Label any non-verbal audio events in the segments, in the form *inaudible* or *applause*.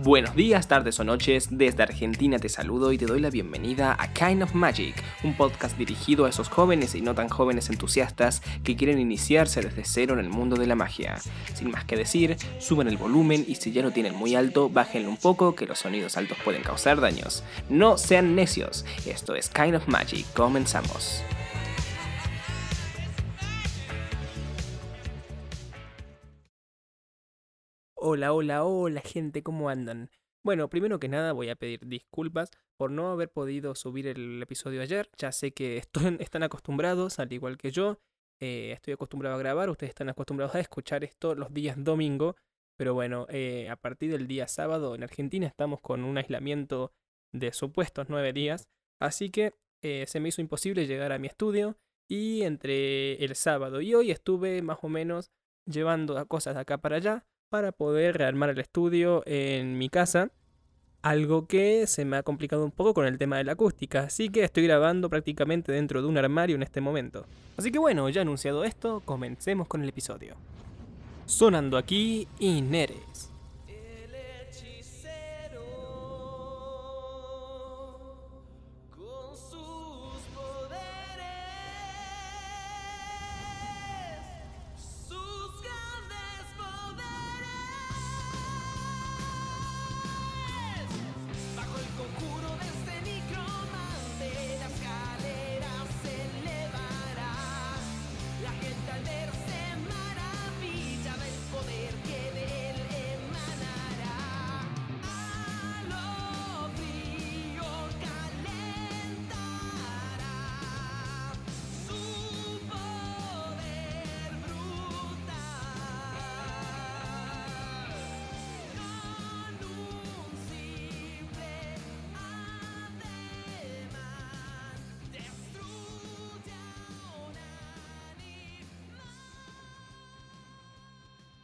Buenos días, tardes o noches, desde Argentina te saludo y te doy la bienvenida a Kind of Magic, un podcast dirigido a esos jóvenes y no tan jóvenes entusiastas que quieren iniciarse desde cero en el mundo de la magia. Sin más que decir, suben el volumen y si ya lo tienen muy alto, bájenlo un poco que los sonidos altos pueden causar daños. No sean necios, esto es Kind of Magic, comenzamos. Hola, hola, hola gente, ¿cómo andan? Bueno, primero que nada voy a pedir disculpas por no haber podido subir el episodio ayer. Ya sé que *laughs* están acostumbrados, al igual que yo. Eh, estoy acostumbrado a grabar, ustedes están acostumbrados a escuchar esto los días domingo. Pero bueno, eh, a partir del día sábado en Argentina estamos con un aislamiento de supuestos nueve días. Así que eh, se me hizo imposible llegar a mi estudio. Y entre el sábado y hoy estuve más o menos llevando cosas de acá para allá para poder rearmar el estudio en mi casa. Algo que se me ha complicado un poco con el tema de la acústica, así que estoy grabando prácticamente dentro de un armario en este momento. Así que bueno, ya anunciado esto, comencemos con el episodio. Sonando aquí, Ineres.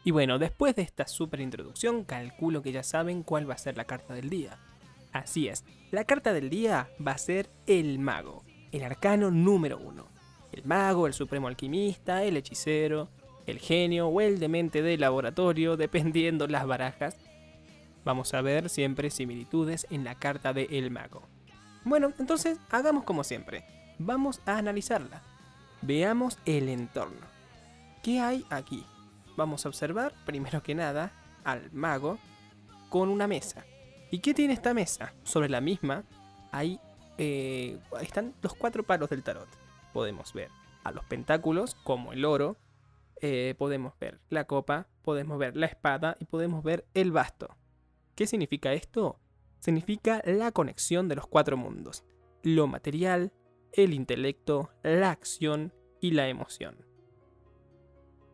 Y bueno, después de esta super introducción, calculo que ya saben cuál va a ser la carta del día. Así es, la carta del día va a ser el mago, el arcano número uno. El mago, el supremo alquimista, el hechicero, el genio o el demente de laboratorio, *laughs* dependiendo las barajas. Vamos a ver siempre similitudes en la carta de el mago. Bueno, entonces hagamos como siempre. Vamos a analizarla. Veamos el entorno. ¿Qué hay aquí? Vamos a observar, primero que nada, al mago con una mesa. ¿Y qué tiene esta mesa? Sobre la misma hay, eh, están los cuatro palos del tarot. Podemos ver a los pentáculos, como el oro, eh, podemos ver la copa, podemos ver la espada y podemos ver el basto. ¿Qué significa esto? Significa la conexión de los cuatro mundos. Lo material, el intelecto, la acción y la emoción.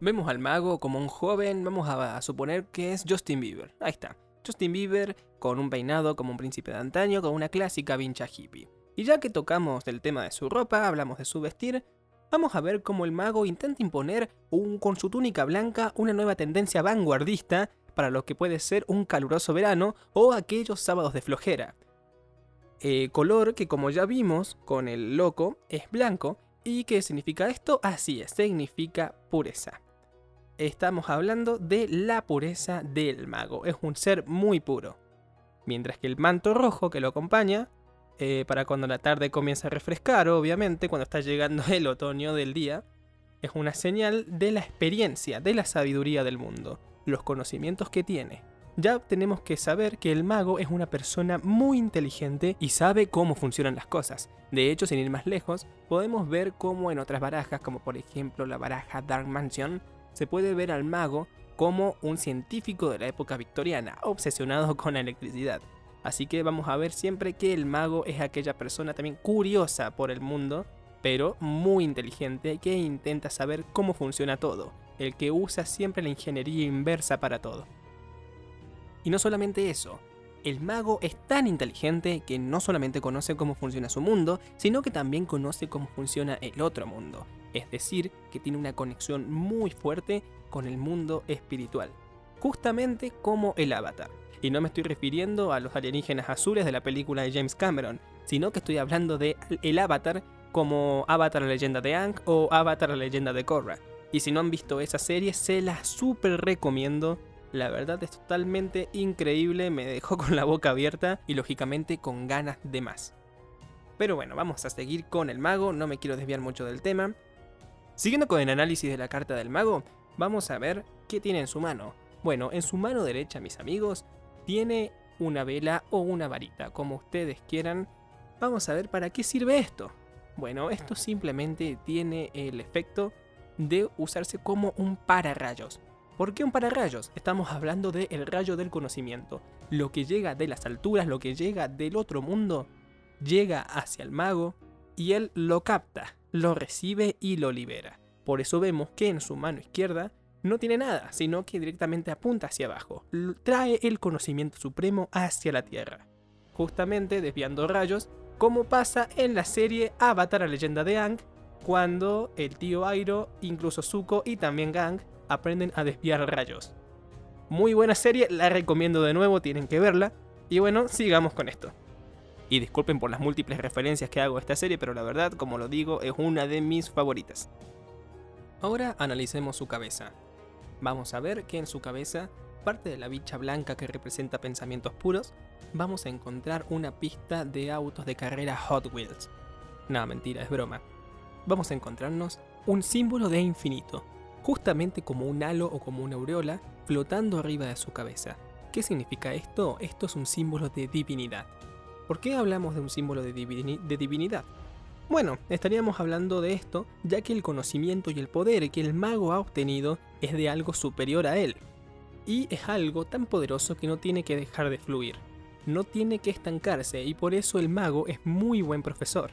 Vemos al mago como un joven, vamos a, suponer que es Justin Bieber. Ahí está. Justin Bieber con un peinado como un príncipe de antaño, con una clásica vincha hippie. Y ya que tocamos el tema de su ropa, hablamos de su vestir, vamos a ver cómo el mago intenta imponer con su túnica blanca una nueva tendencia vanguardista para lo que puede ser un caluroso verano o aquellos sábados de flojera. Eh, color que como ya vimos con el loco es blanco y ¿qué significa esto? Así es, significa pureza estamos hablando de la pureza del mago. Es un ser muy puro. Mientras que el manto rojo que lo acompaña, eh, para cuando la tarde comienza a refrescar, obviamente, cuando está llegando el otoño del día, es una señal de la experiencia, de la sabiduría del mundo, los conocimientos que tiene. Ya tenemos que saber que el mago es una persona muy inteligente y sabe cómo funcionan las cosas. De hecho, sin ir más lejos, podemos ver cómo en otras barajas, como por ejemplo la baraja Dark Mansion, se puede ver al mago como un científico de la época victoriana, obsesionado con la electricidad. Así que vamos a ver siempre que el mago es aquella persona también curiosa por el mundo, pero muy inteligente que intenta saber cómo funciona todo, el que usa siempre la ingeniería inversa para todo. Y no solamente eso, el mago es tan inteligente que no solamente conoce cómo funciona su mundo, sino que también conoce cómo funciona el otro mundo, es decir, que tiene una conexión muy fuerte con el mundo espiritual, justamente como el avatar. Y no me estoy refiriendo a los alienígenas azules de la película de James Cameron, sino que estoy hablando de el avatar como Avatar la leyenda de Aang o Avatar la leyenda de Korra. Y si no han visto esa serie, se la súper recomiendo. La verdad es totalmente increíble, me dejó *laughs* con la boca abierta y lógicamente con ganas de más. Pero bueno, vamos a seguir con el mago, no me quiero desviar mucho del tema. Siguiendo con el análisis de la carta del mago, vamos a ver qué tiene en su mano. Bueno, en su mano derecha, mis amigos, tiene una vela o una varita, como ustedes quieran. Vamos a ver para qué sirve esto. Bueno, esto simplemente tiene el efecto de usarse como un pararrayos. ¿Por qué un pararrayos? Estamos hablando del rayo del conocimiento. Lo que llega de las alturas, lo que llega del otro mundo, llega hacia el mago y él lo capta, lo recibe y lo libera. Por eso vemos que en su mano izquierda no tiene nada, sino que directamente apunta hacia abajo. Trae el conocimiento supremo hacia la Tierra. Justamente desviando rayos, como pasa en la serie Avatar, la leyenda de Ang, cuando el tío Airo, incluso Zuko y también Gang aprenden a desviar rayos. Muy buena serie, la recomiendo de nuevo, tienen que verla. Y bueno, sigamos con esto. Y disculpen por las múltiples referencias que hago a esta serie, pero la verdad, como lo digo, es una de mis favoritas. Ahora analicemos su cabeza. Vamos a ver que en su cabeza, parte de la bicha blanca que representa pensamientos puros, vamos a encontrar una pista de autos de carrera Hot Wheels. No, mentira, es broma. Vamos a encontrarnos un símbolo de infinito, justamente como un halo o como una aureola flotando arriba de su cabeza. ¿Qué significa esto? Esto es un símbolo de divinidad. ¿Por qué hablamos de un símbolo de, divinidad? Bueno, estaríamos hablando de esto ya que el conocimiento y el poder que el mago ha obtenido es de algo superior a él. Y es algo tan poderoso que no tiene que dejar de fluir. No tiene que estancarse y por eso el mago es muy buen profesor.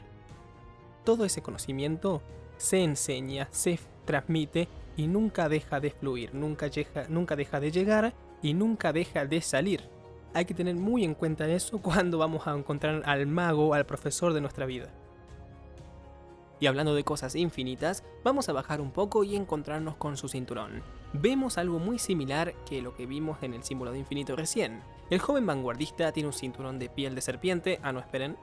Todo ese conocimiento se enseña, se transmite y nunca deja de fluir, nunca, nunca deja de llegar y nunca deja de salir hay que tener muy en cuenta eso *laughs* cuando vamos a encontrar al mago, al profesor de nuestra vida. Y hablando de cosas infinitas, vamos a bajar un poco y encontrarnos con su cinturón. Vemos algo muy similar que lo que vimos en el símbolo de infinito recién. El joven vanguardista tiene un cinturón de piel de serpiente, ah no esperen.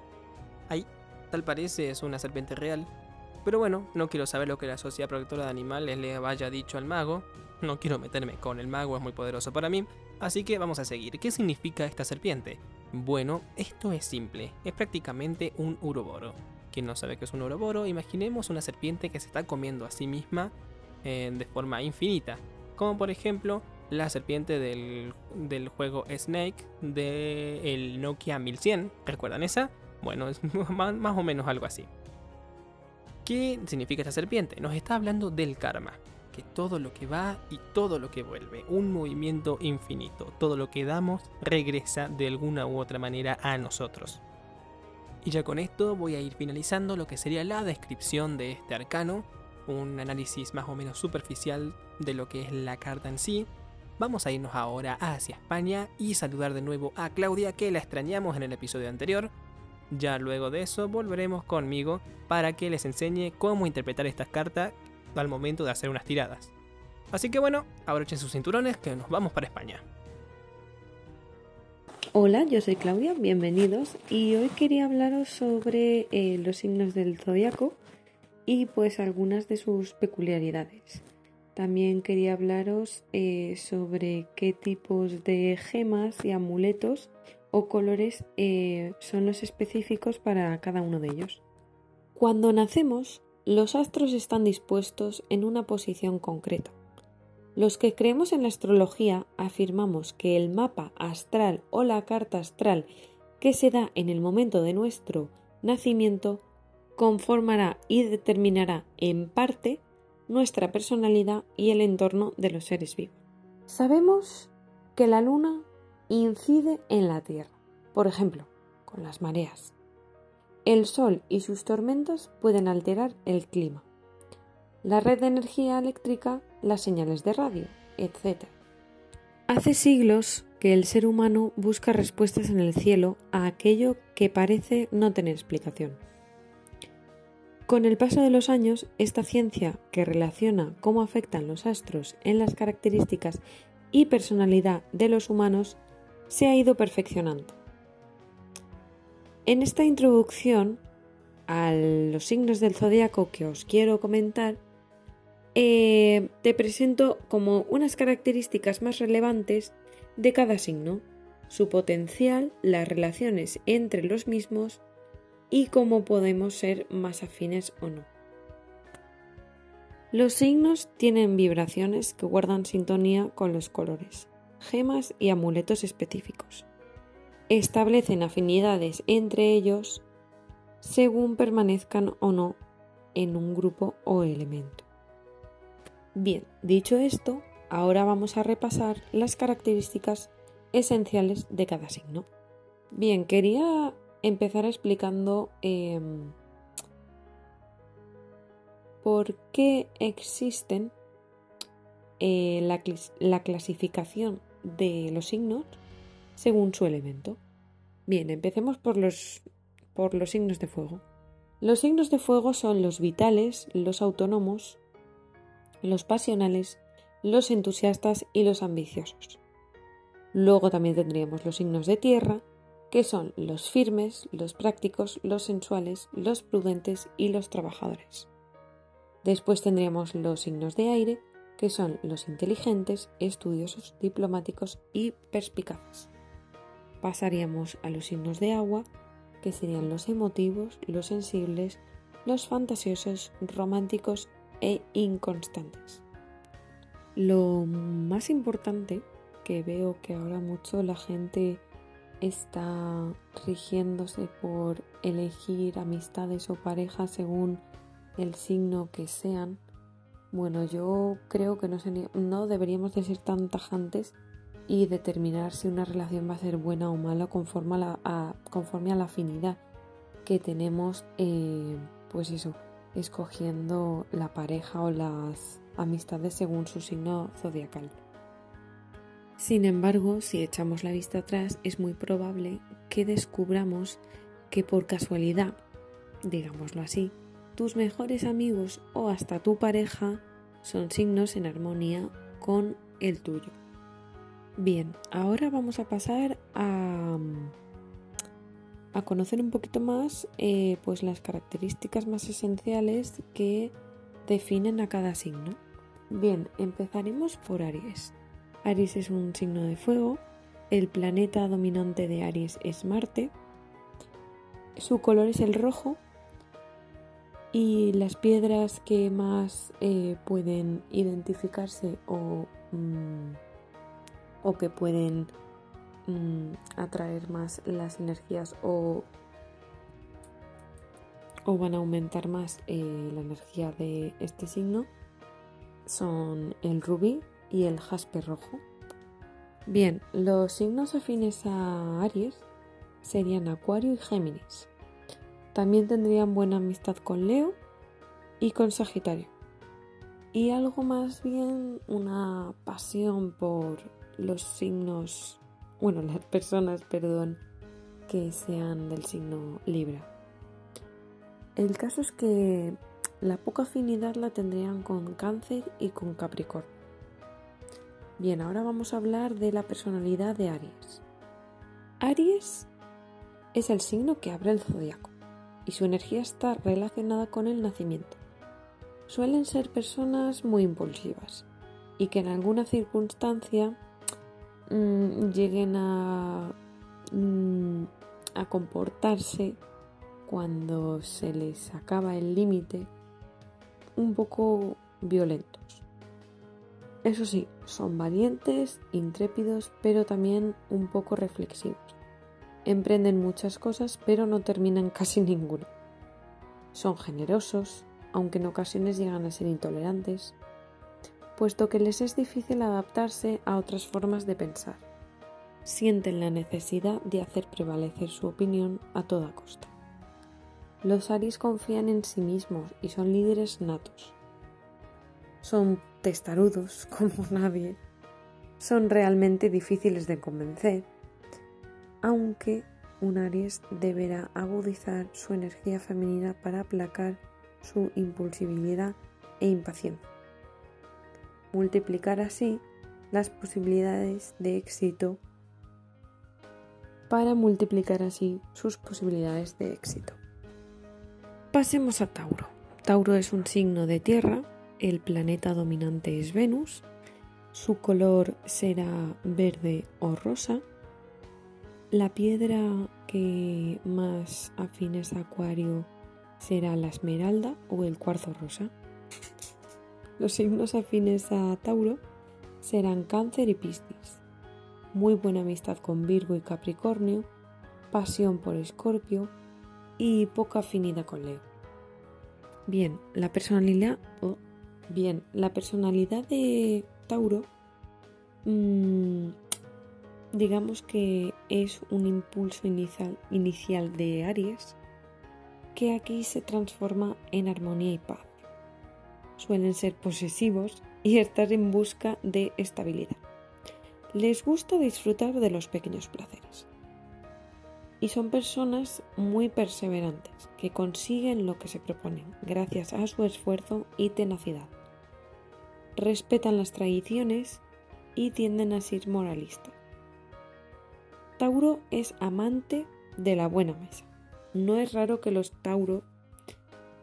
Ahí, tal parece es una serpiente real. Pero bueno, no quiero saber lo que la Sociedad Protectora de Animales le haya dicho al mago. No quiero meterme con el mago, es muy poderoso para mí. Así que vamos a seguir. ¿Qué significa esta serpiente? Bueno, esto es simple, es prácticamente un uroboro. Quien no sabe qué es un uroboro, imaginemos una serpiente que se está comiendo a sí misma eh, de forma infinita. Como por ejemplo la serpiente del, juego Snake del Nokia 1100. ¿Recuerdan esa? Bueno, es *laughs* más o menos algo así. ¿Qué significa esta serpiente? Nos está hablando del karma que todo lo que va y todo lo que vuelve, un movimiento infinito, todo lo que damos regresa de alguna u otra manera a nosotros. Y ya con esto voy a ir finalizando lo que sería la descripción de este arcano, un análisis más o menos superficial de lo que es la carta en sí. Vamos a irnos ahora hacia España y saludar de nuevo a Claudia que la extrañamos en el episodio anterior. Ya luego de eso volveremos conmigo para que les enseñe cómo interpretar estas cartas al momento de hacer unas tiradas. Así que bueno, abrochen sus cinturones que nos vamos para España. Hola, yo soy Claudia, bienvenidos y hoy quería hablaros sobre eh, los signos del zodiaco y pues algunas de sus peculiaridades. También quería hablaros eh, sobre qué tipos de gemas y amuletos o colores eh, son los específicos para cada uno de ellos. Cuando nacemos los astros están dispuestos en una posición concreta. Los que creemos en la astrología afirmamos que el mapa astral o la carta astral que se da en el momento de nuestro nacimiento conformará y determinará en parte nuestra personalidad y el entorno de los seres vivos. Sabemos que la luna incide en la Tierra, por ejemplo, con las mareas. El sol y sus tormentas pueden alterar el clima, la red de energía eléctrica, las señales de radio, etc. Hace siglos que el ser humano busca respuestas en el cielo a aquello que parece no tener explicación. Con el paso de los años, esta ciencia que relaciona cómo afectan los astros en las características y personalidad de los humanos se ha ido perfeccionando. En esta introducción a los signos del zodiaco que os quiero comentar, eh, te presento como unas características más relevantes de cada signo, su potencial, las relaciones entre los mismos y cómo podemos ser más afines o no. Los signos tienen vibraciones que guardan sintonía con los colores, gemas y amuletos específicos. Establecen afinidades entre ellos según permanezcan o no en un grupo o elemento. Bien, dicho esto, ahora vamos a repasar las características esenciales de cada signo. Bien, quería empezar explicando em, por qué existen eh, la, la clasificación de los signos según su elemento. Bien, empecemos por los, por los signos de fuego. Los signos de fuego son los vitales, los autónomos, los pasionales, los entusiastas y los ambiciosos. Luego también tendríamos los signos de tierra, que son los firmes, los prácticos, los sensuales, los prudentes y los trabajadores. Después tendríamos los signos de aire, que son los inteligentes, estudiosos, diplomáticos y perspicaces. Pasaríamos a los signos de agua, que serían los emotivos, los sensibles, los fantasiosos, románticos e inconstantes. Lo más importante que veo que ahora mucho la gente está rigiéndose por elegir amistades o parejas según el signo que sean. Bueno, yo creo que no, deberíamos de ser tan tajantes y determinar si una relación va a ser buena o mala conforme a la, conforme a la afinidad que tenemos, eh, pues eso, escogiendo la pareja o las amistades según su signo zodiacal. Sin embargo, si echamos la vista atrás, es muy probable que descubramos que por casualidad, digámoslo así, tus mejores amigos o hasta tu pareja son signos en armonía con el tuyo. Bien, ahora vamos a pasar a, a conocer un poquito más eh, pues las características más esenciales que definen a cada signo. Bien, empezaremos por Aries. Aries es un signo de fuego, el planeta dominante de Aries es Marte, su color es el rojo y las piedras que más eh, pueden identificarse o mm, o que pueden mm, atraer más las energías o, o van a aumentar más eh, la energía de este signo son el rubí y el jaspe rojo. Bien, los signos afines a Aries serían Acuario y Géminis. También tendrían buena amistad con Leo y con Sagitario. Y algo más bien una pasión por los signos, bueno, las personas, perdón, que sean del signo Libra. El caso es que la poca afinidad la tendrían con Cáncer y con Capricornio. Bien, ahora vamos a hablar de la personalidad de Aries. Aries es el signo que abre el zodiaco y su energía está relacionada con el nacimiento. Suelen ser personas muy impulsivas y que en alguna circunstancia Mm, lleguen a, mm, a comportarse cuando se les acaba el límite un poco violentos. Eso sí, son valientes, intrépidos, pero también un poco reflexivos. Emprenden muchas cosas, pero no terminan *laughs* casi ninguna. Son generosos, aunque en ocasiones llegan a ser intolerantes, puesto que les es difícil adaptarse a otras formas de pensar. Sienten la necesidad de hacer prevalecer su opinión a toda costa. Los Aries confían en sí mismos y son líderes natos. Son testarudos *laughs* como nadie. Son realmente difíciles de convencer, aunque un Aries deberá agudizar su energía femenina para aplacar su impulsibilidad e impaciencia multiplicar así las posibilidades de éxito para multiplicar así sus posibilidades de éxito. Pasemos a Tauro. Tauro es un signo de tierra el planeta dominante es Venus, su color será verde o rosa, la piedra que más afines a Acuario será la esmeralda o el cuarzo rosa. Los signos afines a Tauro serán Cáncer y Piscis. Muy buena amistad con Virgo y Capricornio, pasión por Escorpio y poca afinidad con Leo. Bien, la personalidad, oh, bien, la personalidad de Tauro, mmm, digamos que es un impulso inicial, inicial de Aries que aquí se transforma en armonía y paz. Suelen ser posesivos y estar en busca de estabilidad. Les gusta disfrutar de los pequeños placeres. Y son personas muy perseverantes, que consiguen lo que se proponen gracias a su esfuerzo y tenacidad. Respetan las tradiciones y tienden a ser moralistas. Tauro es amante de la buena mesa. No es raro que los Tauro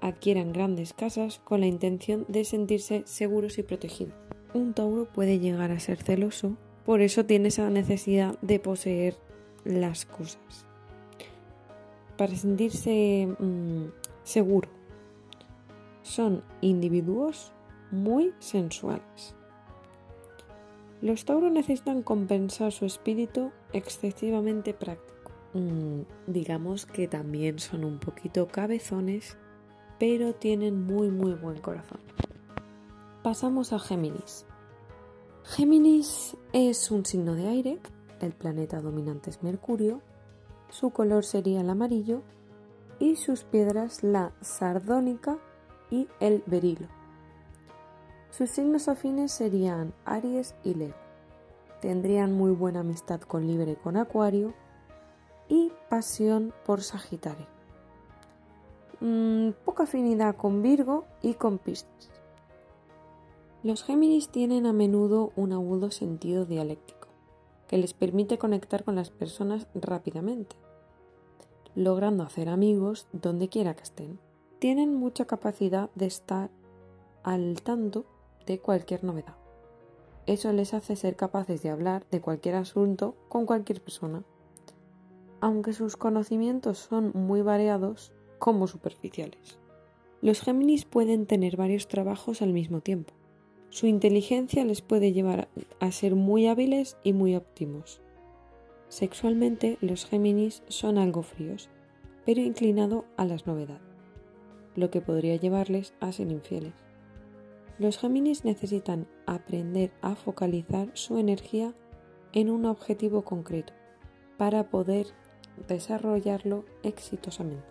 adquieran grandes casas con la intención de sentirse seguros y protegidos. Un Tauro puede llegar a ser celoso, por eso tiene esa necesidad de poseer las cosas. Para sentirse mmm, seguro. Son individuos muy sensuales. Los Tauro necesitan compensar su espíritu excesivamente práctico. Mm, digamos que también son un poquito cabezones, pero tienen muy muy buen corazón. Pasamos a Géminis. Géminis es un signo de aire, el planeta dominante es Mercurio, su color sería el amarillo y sus piedras la sardónica y el berilo. Sus signos afines serían Aries y Leo. Tendrían muy buena amistad con Libre y con Acuario y pasión por Sagitario. Mm, poca afinidad con Virgo y con Piscis. Los Géminis tienen a menudo un agudo sentido dialéctico que les permite conectar con las personas rápidamente, logrando hacer amigos donde quiera que estén. Tienen mucha capacidad de estar al tanto de cualquier novedad. Eso les hace ser capaces de hablar de cualquier asunto con cualquier persona, aunque sus conocimientos son muy variados como superficiales. Los Géminis pueden tener varios trabajos al mismo tiempo. Su inteligencia les puede llevar a ser muy hábiles y muy óptimos. Sexualmente, los Géminis son algo fríos, pero inclinado a las novedades, lo que podría llevarles a ser infieles. Los Géminis necesitan aprender a focalizar su energía en un objetivo concreto para poder desarrollarlo exitosamente.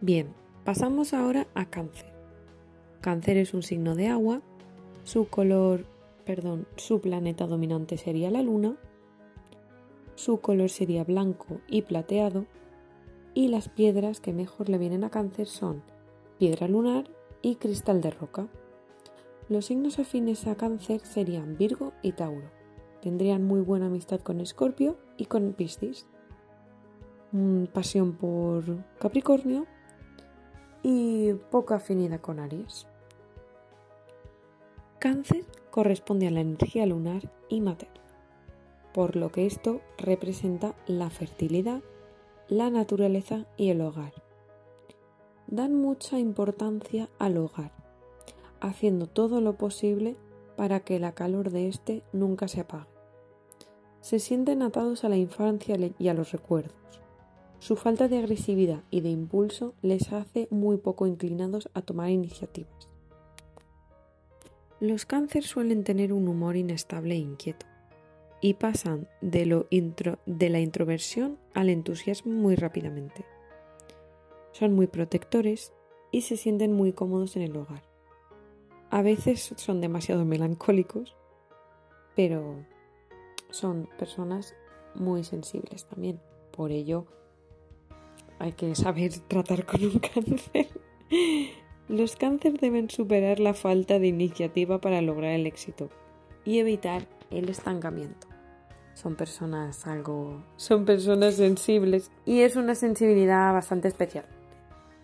Bien, pasamos ahora a Cáncer. Cáncer es un signo de agua, su color, perdón, su planeta dominante sería la luna, su color sería blanco y plateado y las piedras que mejor le vienen a Cáncer son piedra lunar y cristal de roca. Los signos afines a cáncer serían Virgo y Tauro. Tendrían muy buena amistad con Escorpio y con Piscis. Mm, pasión por Capricornio y poca afinidad con Aries. Cáncer corresponde a la energía lunar y materna, por lo que esto representa la fertilidad, la naturaleza y el hogar dan mucha importancia al hogar, haciendo todo lo posible para que la calor de éste nunca se apague. Se sienten atados a la infancia y a los recuerdos. Su falta de agresividad y de impulso les hace muy poco inclinados a tomar iniciativas. Los cánceres suelen tener un humor inestable e inquieto y pasan de, de la introversión al entusiasmo muy rápidamente son muy protectores y se sienten muy cómodos en el hogar. A veces son demasiado melancólicos, pero son personas muy sensibles también. Por ello, hay que saber tratar con un *laughs* cáncer. Los cánceres deben superar la falta de iniciativa para lograr el éxito y evitar el estancamiento. Son personas algo... son personas sensibles y es una sensibilidad bastante especial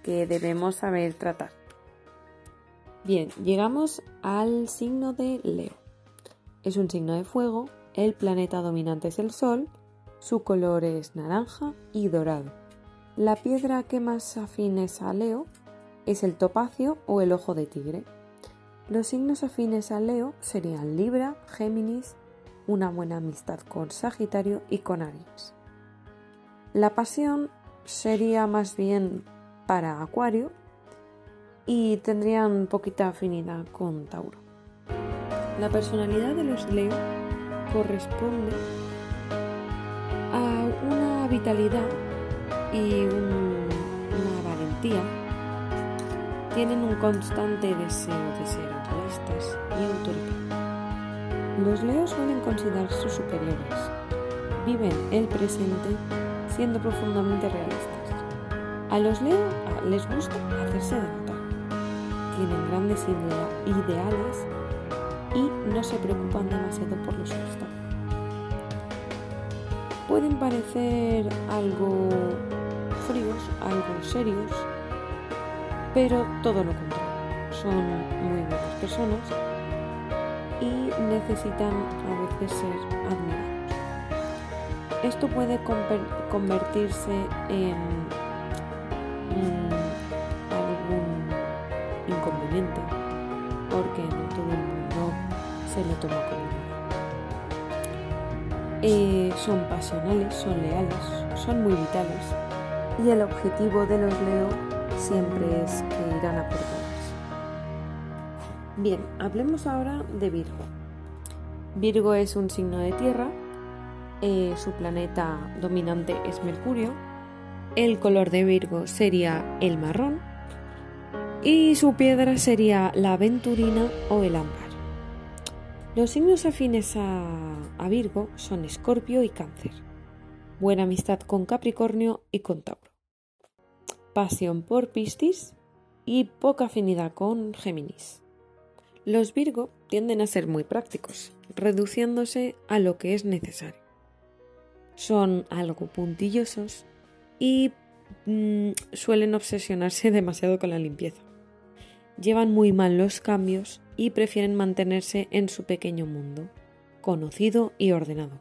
que debemos saber tratar. Bien, llegamos al signo de Leo. Es un signo de fuego, el planeta dominante es el Sol, su color es naranja y dorado. La piedra que más afines a Leo es el topacio o el ojo de tigre. Los signos afines a Leo serían Libra, Géminis, una buena amistad con Sagitario y con Aries. La pasión sería más bien para Acuario y tendrían poquita afinidad con Tauro. La personalidad de los Leo corresponde a una vitalidad y una valentía. Tienen un constante deseo de ser egoístas y autoritarios. Los Leos suelen considerarse superiores. Viven el presente siendo profundamente realistas. A los Leo les gusta hacerse de notar. Tienen grandes ideales y no se preocupan demasiado por los obstáculos. Pueden parecer algo fríos, algo serios, pero todo lo contrario. Son muy buenas personas y necesitan a veces ser admirados. Esto puede convertirse en algún inconveniente porque no todo el mundo se lo toma como eh, son pasionales, son leales, son muy vitales y el objetivo de los Leo siempre es que irán a por todas. Bien, hablemos ahora de Virgo. Virgo es un signo de tierra eh, su planeta dominante es Mercurio, el color de Virgo sería el marrón y su piedra sería la aventurina o el ámbar. Los signos afines a, Virgo son Escorpio y Cáncer. Buena amistad con Capricornio y con Tauro. Pasión por Piscis y poca afinidad con Géminis. Los Virgo tienden a ser muy prácticos, reduciéndose a lo que es necesario son algo puntillosos y mm, suelen obsesionarse *laughs* demasiado con la limpieza. Llevan muy mal los cambios y prefieren mantenerse en su pequeño mundo, conocido y ordenado.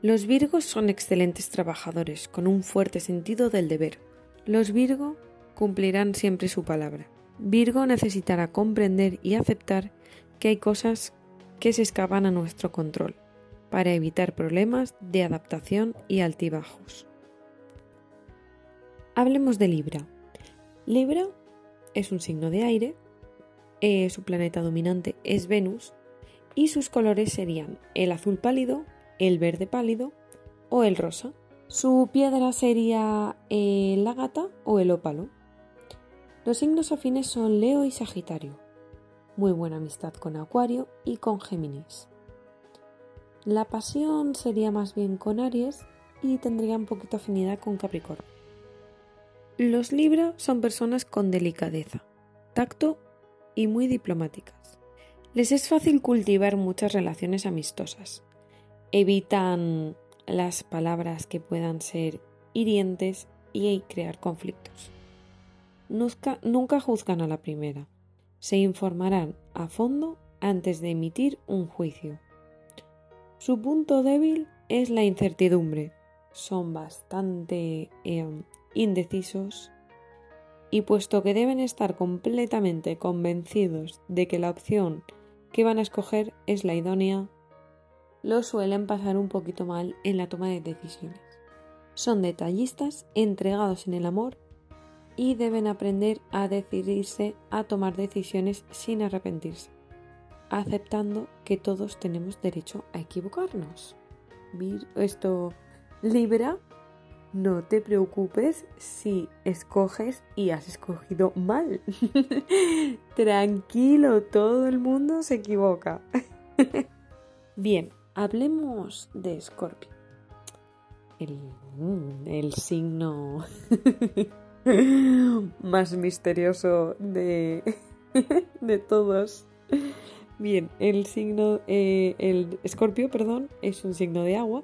Los Virgos son excelentes trabajadores con un fuerte sentido del deber. Los Virgo cumplirán siempre su palabra. Virgo necesitará comprender y aceptar que hay cosas que se escapan a nuestro control para evitar problemas de adaptación y altibajos. Hablemos de Libra. Libra es un signo de aire, eh, su planeta dominante es Venus y sus colores serían el azul pálido, el verde pálido o el rosa. Su piedra sería eh, la gata o el ópalo. Los signos afines son Leo y Sagitario. Muy buena amistad con Acuario y con Géminis. La pasión sería más bien con Aries y tendría un poquito afinidad con Capricornio. Los Libra son personas con delicadeza, tacto y muy diplomáticas. Les es fácil cultivar muchas relaciones amistosas. Evitan las palabras que puedan ser hirientes y crear conflictos. Nunca, juzgan a la primera. Se informarán a fondo antes de emitir un juicio. Su punto débil es la incertidumbre. Son bastante em, indecisos y puesto que deben estar completamente convencidos de que la opción que van a escoger es la idónea, lo suelen pasar un poquito mal en la toma de decisiones. Son detallistas, entregados en el amor y deben aprender a decidirse a tomar decisiones sin arrepentirse aceptando que todos tenemos derecho a equivocarnos. Esto Libra, no te preocupes si escoges y has escogido mal. *laughs* Tranquilo, todo el mundo se equivoca. *laughs* Bien, hablemos de Scorpio. El, mm, el signo *laughs* más misterioso de, de todos. Bien, el signo, eh, el escorpio, perdón, es un signo de agua.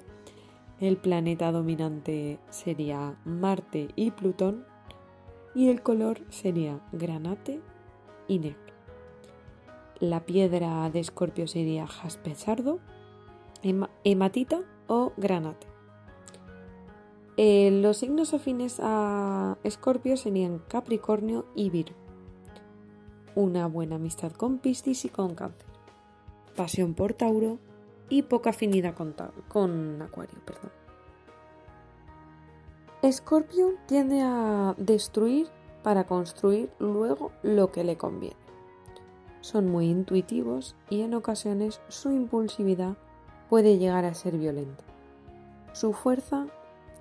El planeta dominante sería Marte y Plutón. Y el color sería granate y negro. La piedra de Escorpio sería jaspe sardo, hematita o granate. Eh, los signos afines a Escorpio serían Capricornio y Virgo. Una buena amistad con Piscis y con Cáncer. Pasión por Tauro y poca afinidad con, con Acuario. Perdón. Escorpio tiende a destruir para construir luego lo que le conviene. Son muy intuitivos y en ocasiones su impulsividad puede llegar a ser violenta. Su fuerza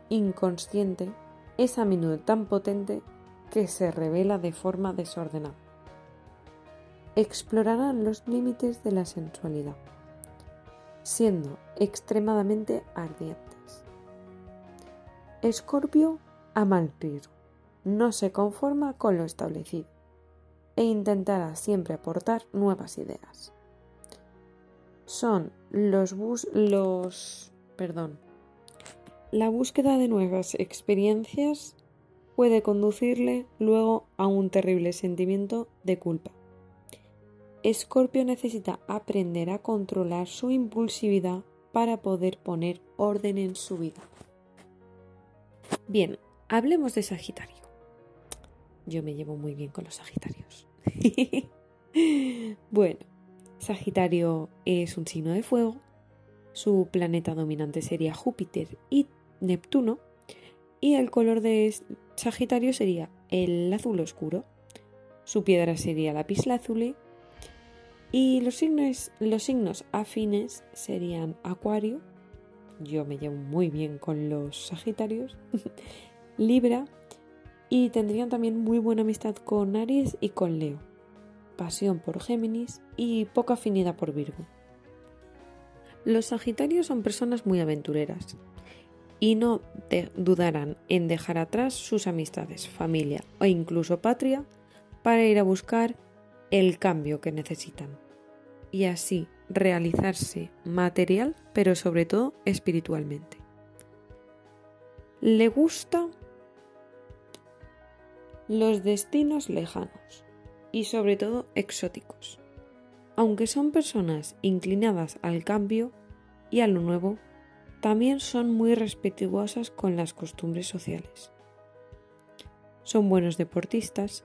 inconsciente es a menudo tan potente que se revela de forma desordenada. Explorarán los límites de la sensualidad, siendo extremadamente ardientes. Escorpio ama no se conforma con lo establecido e intentará siempre aportar nuevas ideas. Son los bus los perdón. La búsqueda de nuevas experiencias puede conducirle luego a un terrible sentimiento de culpa. Escorpio necesita aprender a controlar su impulsividad para poder poner orden en su vida. Bien, hablemos de Sagitario. Yo me llevo muy bien con los Sagitarios. *laughs* bueno, Sagitario es un signo de fuego. Su planeta dominante sería Júpiter y Neptuno. Y el color de Sagitario sería el azul oscuro. Su piedra sería la lazuli. Y los signos, los signos afines serían Acuario. Yo me llevo muy bien con los Sagitarios. *laughs* Libra. Y tendrían también muy buena amistad con Aries y con Leo pasión por Géminis y poca afinidad por Virgo. Los Sagitarios son personas muy aventureras y no dudarán en dejar atrás sus amistades, familia o incluso patria para ir a buscar el cambio que necesitan y así realizarse material pero sobre todo espiritualmente. Le gusta los destinos lejanos y sobre todo exóticos. Aunque son personas inclinadas al cambio y a lo nuevo, también son muy respetuosas con las costumbres sociales. Son buenos deportistas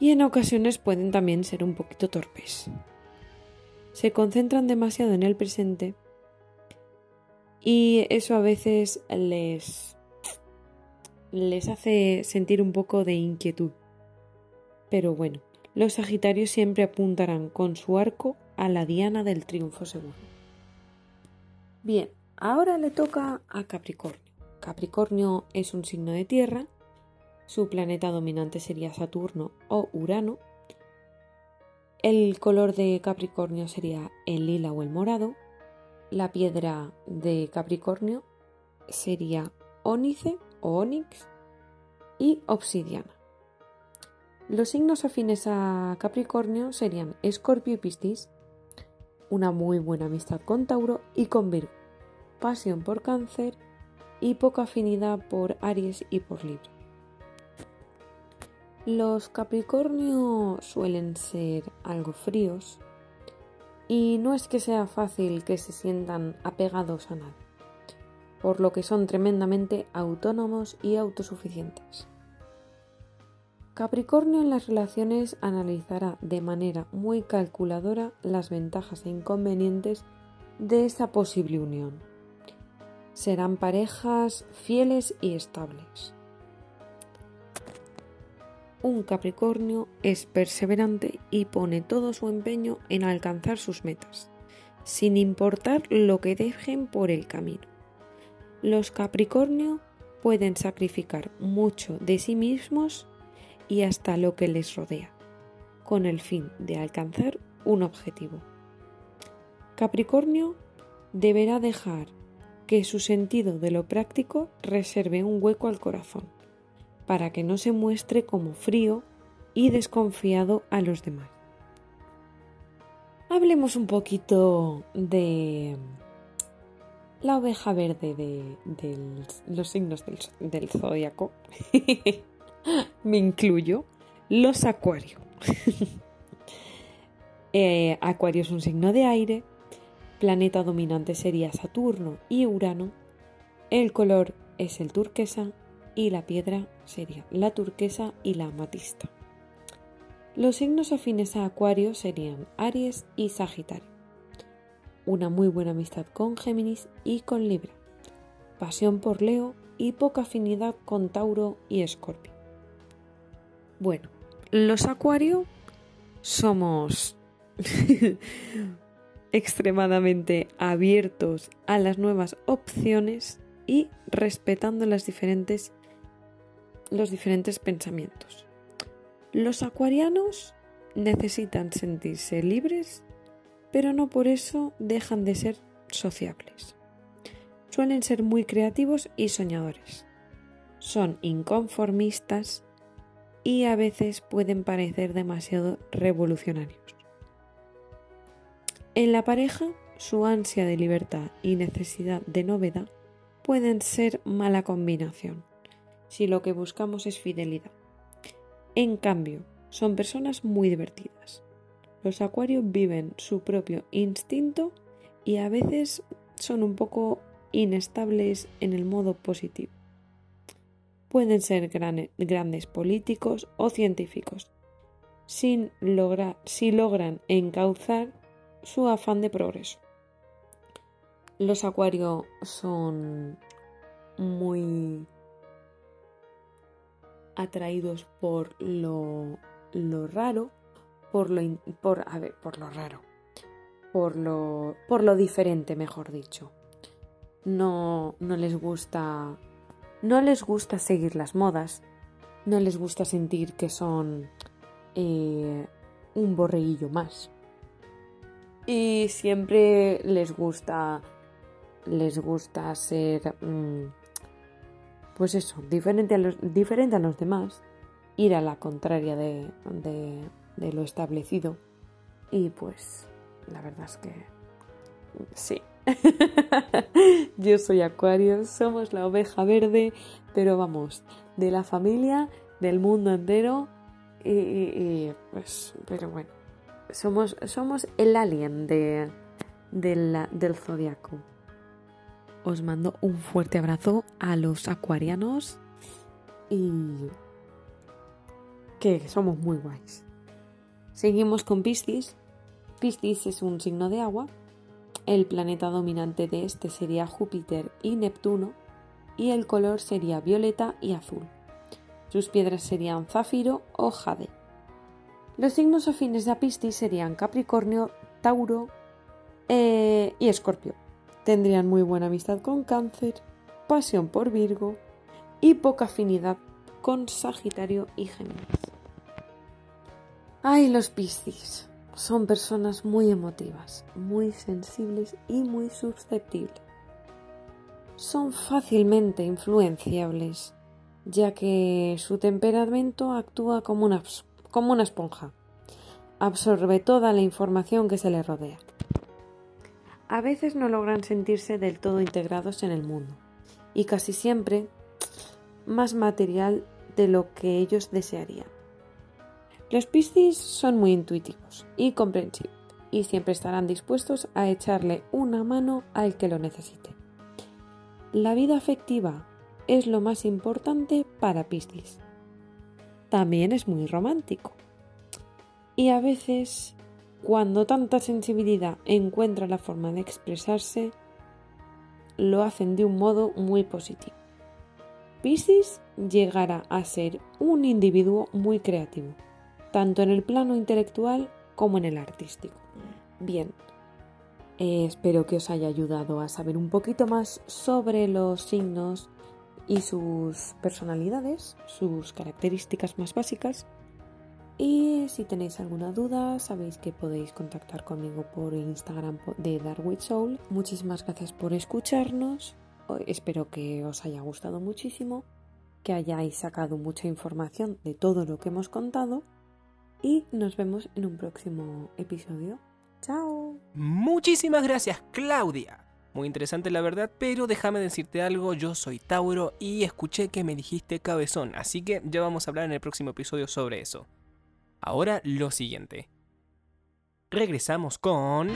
y en ocasiones pueden también ser un poquito torpes. Se concentran demasiado en el presente y eso a veces les les hace sentir un poco de inquietud. Pero bueno, los Sagitarios siempre apuntarán con su arco a la diana del triunfo seguro. Bien, ahora le toca a Capricornio. Capricornio es un signo de tierra, su planeta dominante sería Saturno o Urano. El color de Capricornio sería el lila o el morado. La piedra de Capricornio sería ónice o onix y obsidiana. Los signos afines a Capricornio serían Escorpio y Piscis, una muy buena amistad con Tauro y con Virgo, pasión por Cáncer y poca afinidad por Aries y por Libra. Los Capricornio suelen ser algo fríos y no es que sea fácil que se sientan apegados a nadie, por lo que son tremendamente autónomos y autosuficientes. Capricornio en las relaciones analizará de manera muy calculadora las ventajas e inconvenientes de esa posible unión. Serán parejas fieles y estables. Un Capricornio es perseverante y pone todo su empeño en alcanzar sus metas, sin importar lo que dejen por el camino. Los Capricornio pueden sacrificar mucho de sí mismos y hasta lo que les rodea, con el fin de alcanzar un objetivo. Capricornio deberá dejar que su sentido de lo práctico reserve un hueco al corazón, para que no se muestre como frío y desconfiado a los demás. Hablemos un poquito de la oveja verde de, los signos del, zodiaco. *laughs* me incluyo, los acuarios. *laughs* Eh, Acuario es un signo de aire. Planeta dominante sería Saturno y Urano. El color es el turquesa y la piedra sería la turquesa y la amatista. Los signos afines a Acuario serían Aries y Sagitario. Una muy buena amistad con Géminis y con Libra. Pasión por Leo y poca afinidad con Tauro y Escorpio. Bueno, los Acuario somos *laughs* extremadamente abiertos a las nuevas opciones y respetando las diferentes, los diferentes pensamientos. Los acuarianos necesitan sentirse libres, pero no por eso dejan de ser sociables. Suelen ser muy creativos y soñadores. Son inconformistas y a veces pueden parecer demasiado revolucionarios. En la pareja, su ansia de libertad y necesidad de novedad pueden ser mala combinación, si lo que buscamos es fidelidad. En cambio, son personas muy divertidas. Los acuarios viven su propio instinto y a veces son un poco inestables en el modo positivo. Pueden ser grandes políticos o científicos, sin si logran encauzar su afán de progreso. Los acuarios son muy atraídos por lo, raro, por lo, por, a ver, por lo raro, por lo, por lo diferente, mejor dicho. No, no les gusta, no les gusta seguir las modas, no les gusta sentir que son eh, un borreguillo más y siempre les gusta les gusta ser mm, pues eso diferente a los diferente a los demás ir a la contraria de, de, lo establecido y pues la verdad es que sí *laughs* yo soy acuario somos la oveja verde pero vamos de la familia del mundo entero y pues pero bueno somos, somos el alien de, del zodiaco. Os mando un fuerte abrazo a los acuarianos y que somos muy guays. Seguimos con Piscis. Piscis es un signo de agua. El planeta dominante de este sería Júpiter y Neptuno y el color sería violeta y azul. Sus piedras serían zafiro o jade. Los signos afines de Apistis serían Capricornio, Tauro eh, y Escorpio. Tendrían muy buena amistad con Cáncer, pasión por Virgo y poca afinidad con Sagitario y Géminis. Ay, los Piscis son personas muy emotivas, muy sensibles y muy susceptibles. Son fácilmente influenciables, ya que su temperamento actúa como una como una esponja. Absorbe toda la información que se le rodea. A veces no logran sentirse del todo integrados en el mundo y casi siempre más material de lo que ellos desearían. Los Piscis son muy intuitivos y comprensivos y siempre estarán dispuestos a echarle una mano al que lo necesite. La vida afectiva es lo más importante para Piscis también es muy romántico. Y a veces, cuando tanta sensibilidad encuentra la forma de expresarse, lo hacen de un modo muy positivo. Piscis llegará a ser un individuo muy creativo, tanto en el plano intelectual como en el artístico. Bien, eh, espero que os haya ayudado a saber un poquito más sobre los signos y sus personalidades, sus características más básicas. Y si tenéis alguna duda, sabéis que podéis contactar conmigo por Instagram de Dark Soul. Muchísimas gracias por escucharnos. Espero que os haya gustado muchísimo, que hayáis sacado mucha información de todo lo que hemos contado y nos vemos en un próximo episodio. ¡Chao! Muchísimas gracias, Claudia. Muy interesante la verdad, pero déjame decirte algo, yo soy Tauro y escuché que me dijiste cabezón, así que ya vamos a hablar en el próximo episodio sobre eso. Ahora lo siguiente. regresamos con...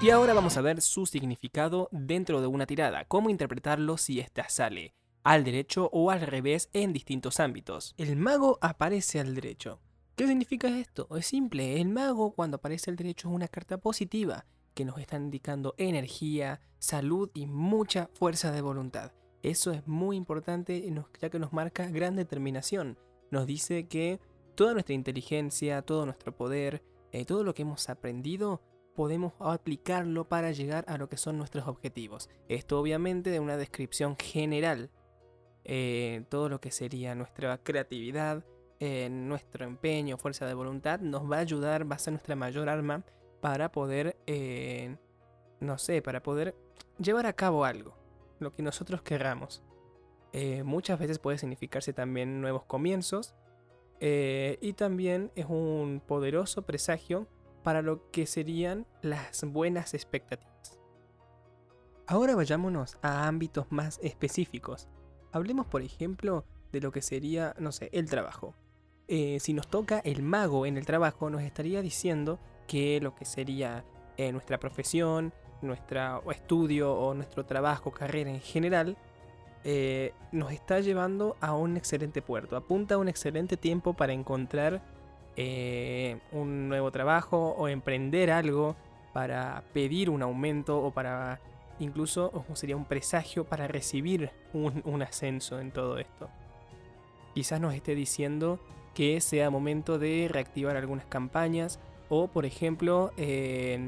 Y ahora vamos a ver su significado dentro de una tirada, cómo interpretarlo si ésta sale, al derecho o al revés en distintos ámbitos. El mago aparece al derecho. ¿Qué significa esto? Es simple, el mago cuando aparece al derecho es una carta positiva que nos está indicando energía, salud y mucha fuerza de voluntad. Eso es muy importante ya que nos marca gran determinación. Nos dice que toda nuestra inteligencia, todo nuestro poder, eh, todo lo que hemos aprendido, podemos aplicarlo para llegar a lo que son nuestros objetivos. Esto obviamente de una descripción general. Eh, todo lo que sería nuestra creatividad, eh, nuestro empeño, fuerza de voluntad, nos va a ayudar, va a ser nuestra mayor arma para poder, no sé, para poder llevar a cabo algo, lo que nosotros querramos. Muchas veces puede significarse también nuevos comienzos, eh, y también es un poderoso presagio para lo que serían las buenas expectativas. Ahora vayámonos a ámbitos más específicos. Hablemos por ejemplo de lo que sería, no sé, el trabajo. Eh, si nos toca el mago en el trabajo, nos estaría diciendo que lo que sería eh, nuestra profesión, nuestro estudio o nuestro trabajo, carrera en general, eh, nos está llevando a un excelente puerto. Apunta a un excelente tiempo para encontrar eh, un nuevo trabajo o emprender algo, para pedir un aumento o para incluso sería un presagio para recibir un, ascenso en todo esto. Quizás nos esté diciendo que sea momento de reactivar algunas campañas o por ejemplo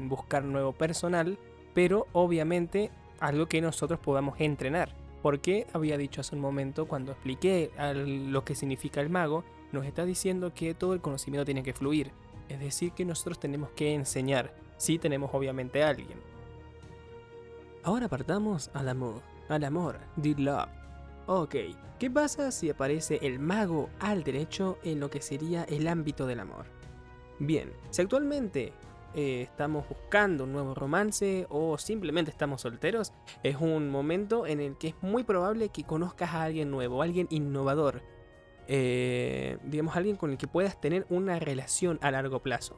buscar nuevo personal, pero obviamente algo que nosotros podamos entrenar porque había dicho hace un momento, cuando expliqué lo que significa el mago, nos está diciendo que todo el conocimiento tiene que fluir. Es decir, que nosotros tenemos que enseñar, si tenemos obviamente a alguien. Ahora partamos al amor, al amor, the love. Ok, ¿qué pasa si aparece el mago al derecho en lo que sería el ámbito del amor? Bien, si actualmente eh, estamos buscando un nuevo romance o simplemente estamos solteros, es un momento en el que es muy probable que conozcas a alguien nuevo, alguien innovador. Eh, digamos, alguien con el que puedas tener una relación a largo plazo.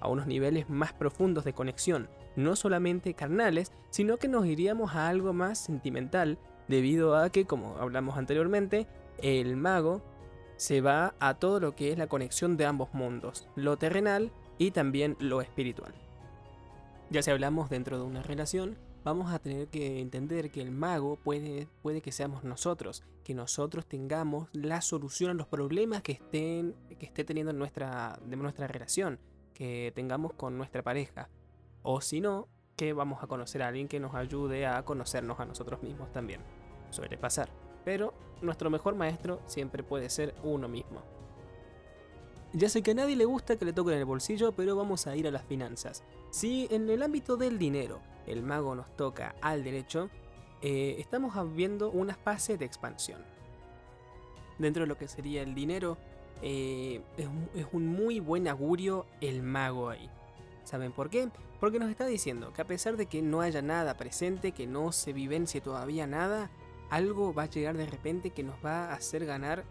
A unos niveles más profundos de conexión, no solamente carnales, sino que nos iríamos a algo más sentimental, debido a que, como hablamos anteriormente, el mago se va a todo lo que es la conexión de ambos mundos, lo terrenal y también lo espiritual. Ya si hablamos dentro de una relación, vamos a tener que entender que el mago puede, puede que seamos nosotros, que nosotros tengamos la solución a los problemas que, estén, que esté teniendo nuestra, de nuestra relación, que tengamos con nuestra pareja. O si no, que vamos a conocer a alguien que nos ayude a conocernos a nosotros mismos también. Suele pasar. Pero nuestro mejor maestro siempre puede ser uno mismo. Ya sé que a nadie le gusta que le toquen el bolsillo, pero vamos a ir a las finanzas. Si en el ámbito del dinero el mago nos toca al derecho, eh, estamos viendo una fase de expansión. Dentro de lo que sería el dinero, eh, es, es un muy buen augurio el mago ahí. ¿Saben por qué? Porque nos está diciendo que a pesar de que no haya nada presente, que no se vivencie todavía nada, algo va a llegar de repente que nos va a hacer ganar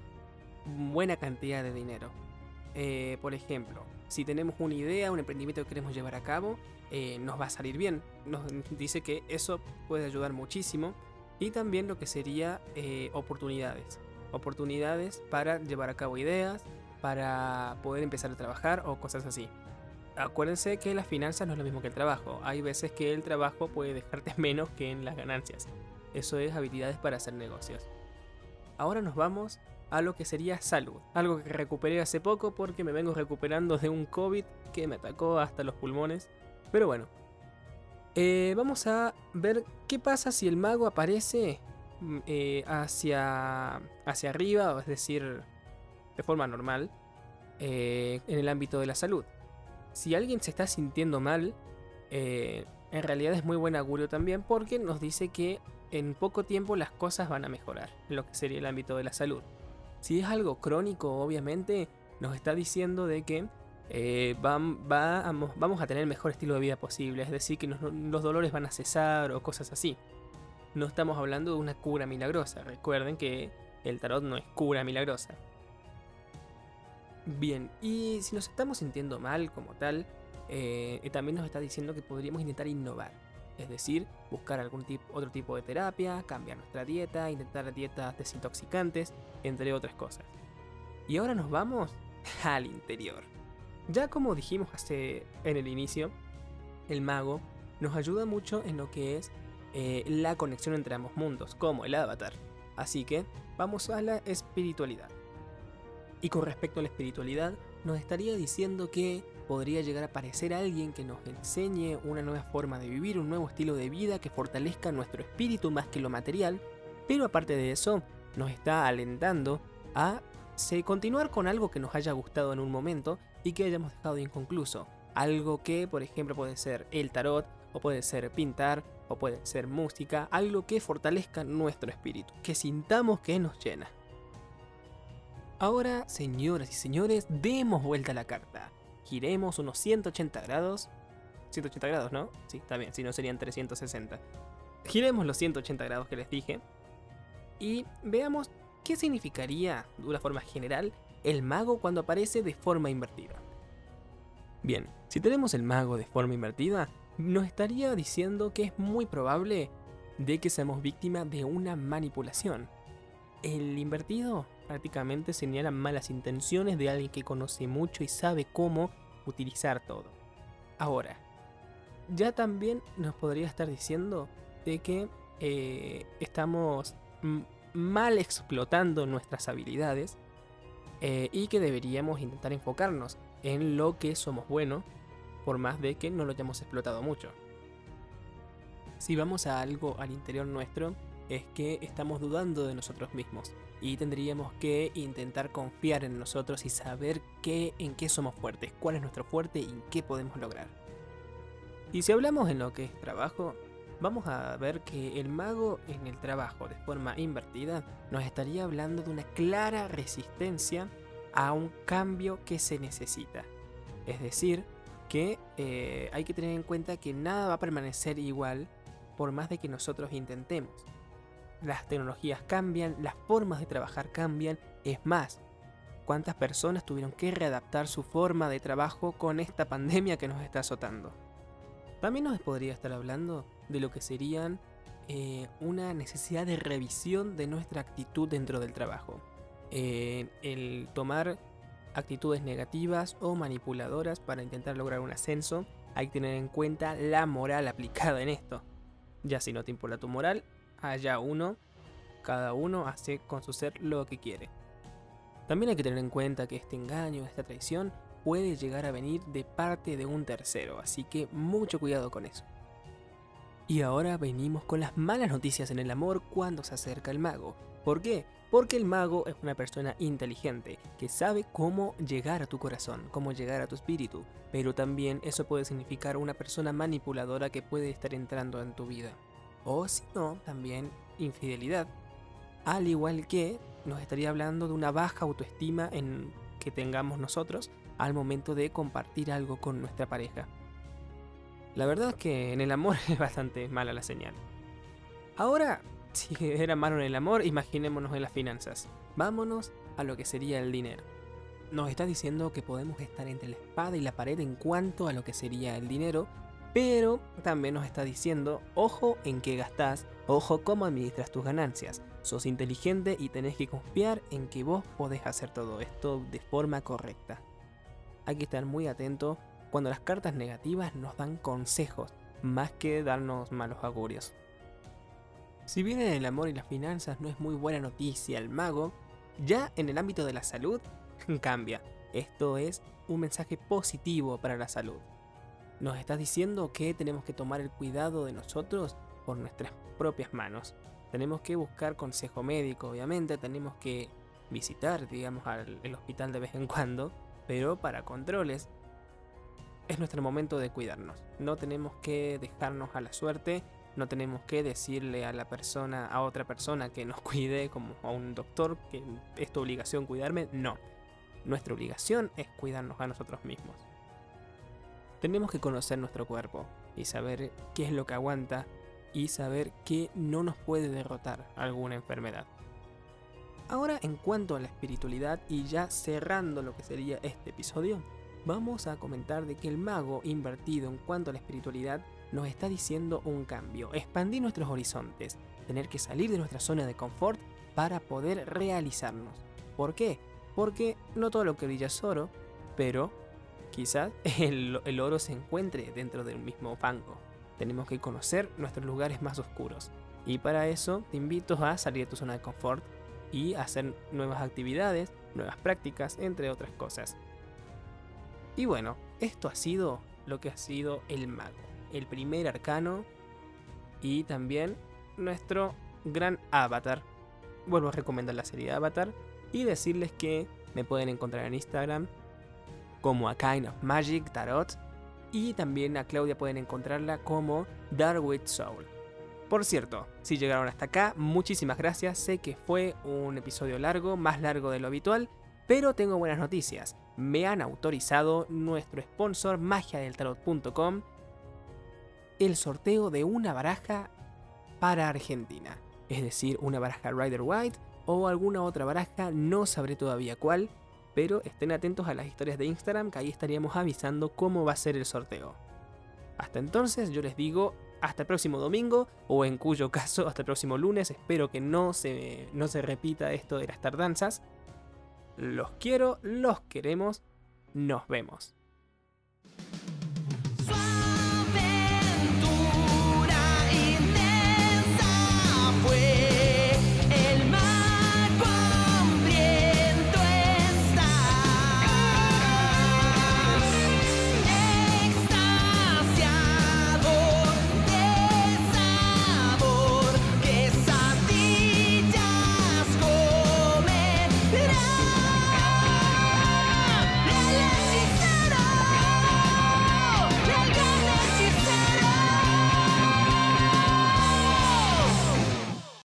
buena cantidad de dinero. Eh, por ejemplo, si tenemos una idea, un emprendimiento que queremos llevar a cabo, eh, nos va a salir bien. Nos dice que eso puede ayudar muchísimo. Y también lo que sería eh, oportunidades. Oportunidades para llevar a cabo ideas, para poder empezar a trabajar o cosas así. Acuérdense que las finanzas no es lo mismo que el trabajo. Hay veces que el trabajo puede dejarte *laughs* menos que en las ganancias. Eso es habilidades para hacer negocios. Ahora nos vamos a lo que sería salud. Algo que recuperé hace poco porque me vengo recuperando de un COVID que me atacó hasta los pulmones. Pero bueno. Eh, vamos a ver qué pasa si el mago aparece mm, eh, hacia, hacia arriba, es decir, de forma normal, eh, en el ámbito de la salud. Si alguien se está sintiendo mal, en realidad es muy buen augurio también porque nos dice que en poco tiempo las cosas van a mejorar en lo que sería el ámbito de la salud. Si es algo crónico, obviamente, nos está diciendo de que eh, vamos, a tener el mejor estilo de vida posible, es decir, que los dolores van a cesar o cosas así. No estamos hablando de una cura milagrosa, recuerden que el tarot no es cura milagrosa. Bien, y si nos estamos sintiendo mal como tal, eh, también nos está diciendo que podríamos intentar innovar. Es decir, buscar algún otro tipo de terapia, cambiar nuestra dieta, intentar dietas desintoxicantes, entre otras cosas. Y ahora nos vamos *laughs* al interior. Ya como dijimos hace en el inicio, el mago nos ayuda mucho en lo que es eh, la conexión entre ambos mundos, como el avatar. Así que vamos a la espiritualidad. Y con respecto a la espiritualidad, nos estaría diciendo que podría llegar a aparecer alguien que nos enseñe una nueva forma de vivir, un nuevo estilo de vida que fortalezca nuestro espíritu más que lo material, pero aparte de eso, nos está alentando a continuar con algo que nos haya gustado en un momento y que hayamos dejado inconcluso. Algo que, por ejemplo, puede ser el tarot, o puede ser pintar, o puede ser música, algo que fortalezca nuestro espíritu, que sintamos que nos llena. Ahora, señoras y señores, demos vuelta a la carta. Giremos unos 180 grados. 180 grados, ¿no? Sí, está bien, si no serían 360. Giremos los 180 grados que les dije. Y veamos qué significaría, de una forma general, el mago cuando aparece de forma invertida. Bien, si tenemos el mago de forma invertida, nos estaría diciendo que es muy probable de que seamos víctima de una manipulación. El invertido prácticamente señala malas intenciones de alguien que conoce mucho y sabe cómo utilizar todo. Ahora, ya también nos podría estar diciendo de que eh, estamos mal explotando nuestras habilidades eh, y que deberíamos intentar enfocarnos en lo que somos buenos, por más de que no lo hayamos explotado mucho. Si vamos a algo al interior nuestro, es que estamos dudando de nosotros mismos y tendríamos que intentar confiar en nosotros y saber qué, en qué somos fuertes, cuál es nuestro fuerte y qué podemos lograr. Y si hablamos en lo que es trabajo, vamos a ver que el mago en el trabajo de forma invertida nos estaría hablando de una clara resistencia a un cambio que se necesita. Es decir, que eh, hay que tener en cuenta que nada va a permanecer igual por más de que nosotros intentemos. Las tecnologías cambian, las formas de trabajar cambian, es más, cuántas personas tuvieron que readaptar su forma de trabajo con esta pandemia que nos está azotando. También nos podría estar hablando de lo que serían eh, una necesidad de revisión de nuestra actitud dentro del trabajo. el tomar actitudes negativas o manipuladoras para intentar lograr un ascenso, hay que tener en cuenta la moral aplicada en esto. Ya si no te importa tu moral, allá uno, cada uno hace con su ser lo que quiere. También hay que tener en cuenta que este engaño, esta traición, puede llegar a venir de parte de un tercero, así que mucho cuidado con eso. Y ahora venimos con las malas noticias en el amor cuando se acerca el mago. ¿Por qué? Porque el mago es una persona inteligente, que sabe cómo llegar a tu corazón, cómo llegar a tu espíritu, pero también eso puede significar una persona manipuladora que puede estar entrando en tu vida. O si no, también infidelidad. Al igual que nos estaría hablando de una baja autoestima en que tengamos nosotros al momento de compartir algo con nuestra pareja. La verdad es que en el amor *laughs* es bastante mala la señal. Ahora, *laughs* si era malo en el amor, imaginémonos en las finanzas. Vámonos a lo que sería el dinero. Nos está diciendo que podemos estar entre la espada y la pared en cuanto a lo que sería el dinero, pero también nos está diciendo, ojo en qué gastás, ojo cómo administras tus ganancias. Sos inteligente y tenés que confiar en que vos podés hacer todo esto de forma correcta hay que estar muy atento cuando las cartas negativas nos dan consejos, más que darnos malos augurios. Si bien en el amor y las finanzas no es muy buena noticia el mago, ya en el ámbito de la salud *laughs* cambia. Esto es un mensaje positivo para la salud. Nos está diciendo que tenemos que tomar el cuidado de nosotros por nuestras propias manos. Tenemos que buscar consejo médico, obviamente, tenemos que visitar, digamos, al hospital de vez en cuando pero para controles es nuestro momento de cuidarnos. No tenemos que dejarnos a la suerte, no tenemos que decirle a la persona, a otra persona que nos *laughs* cuide, como a un doctor, que es tu obligación cuidarme. No. Nuestra obligación es cuidarnos a nosotros mismos. Tenemos que conocer nuestro cuerpo y saber qué es lo que aguanta y saber qué no nos puede derrotar alguna enfermedad. Ahora en cuanto a la espiritualidad y ya cerrando lo que sería este episodio, vamos a comentar de que el mago invertido en cuanto a la espiritualidad nos está diciendo un cambio, expandir nuestros horizontes, tener que salir de nuestra zona de confort para poder realizarnos. ¿Por qué? Porque no todo lo que brilla es oro, pero quizás *laughs* el, oro se encuentre dentro del mismo fango. Tenemos que conocer nuestros lugares más oscuros. Y para eso te invito a salir de tu zona de confort y hacer nuevas actividades, nuevas prácticas, entre otras cosas. Y bueno, esto ha sido lo que ha sido el mago, el primer arcano y también nuestro gran avatar. Vuelvo a recomendar la serie de Avatar y decirles que me pueden encontrar en Instagram como a Kind of Magic Tarot y también a Claudia pueden encontrarla como Darwit Soul. Por cierto, si llegaron hasta acá, muchísimas gracias. Sé que fue un episodio largo, más largo de lo habitual, pero tengo buenas noticias. Me han autorizado nuestro sponsor magiadeltarot.com el sorteo de una baraja para Argentina. Es decir, una baraja Rider White o alguna otra baraja, no sabré todavía cuál, pero estén atentos a las historias de Instagram que ahí estaríamos avisando cómo va a ser el sorteo. Hasta entonces yo les digo hasta el próximo domingo o en cuyo caso *laughs* hasta el próximo lunes, espero que no se, no se repita esto de las tardanzas. Los quiero, los queremos, nos vemos.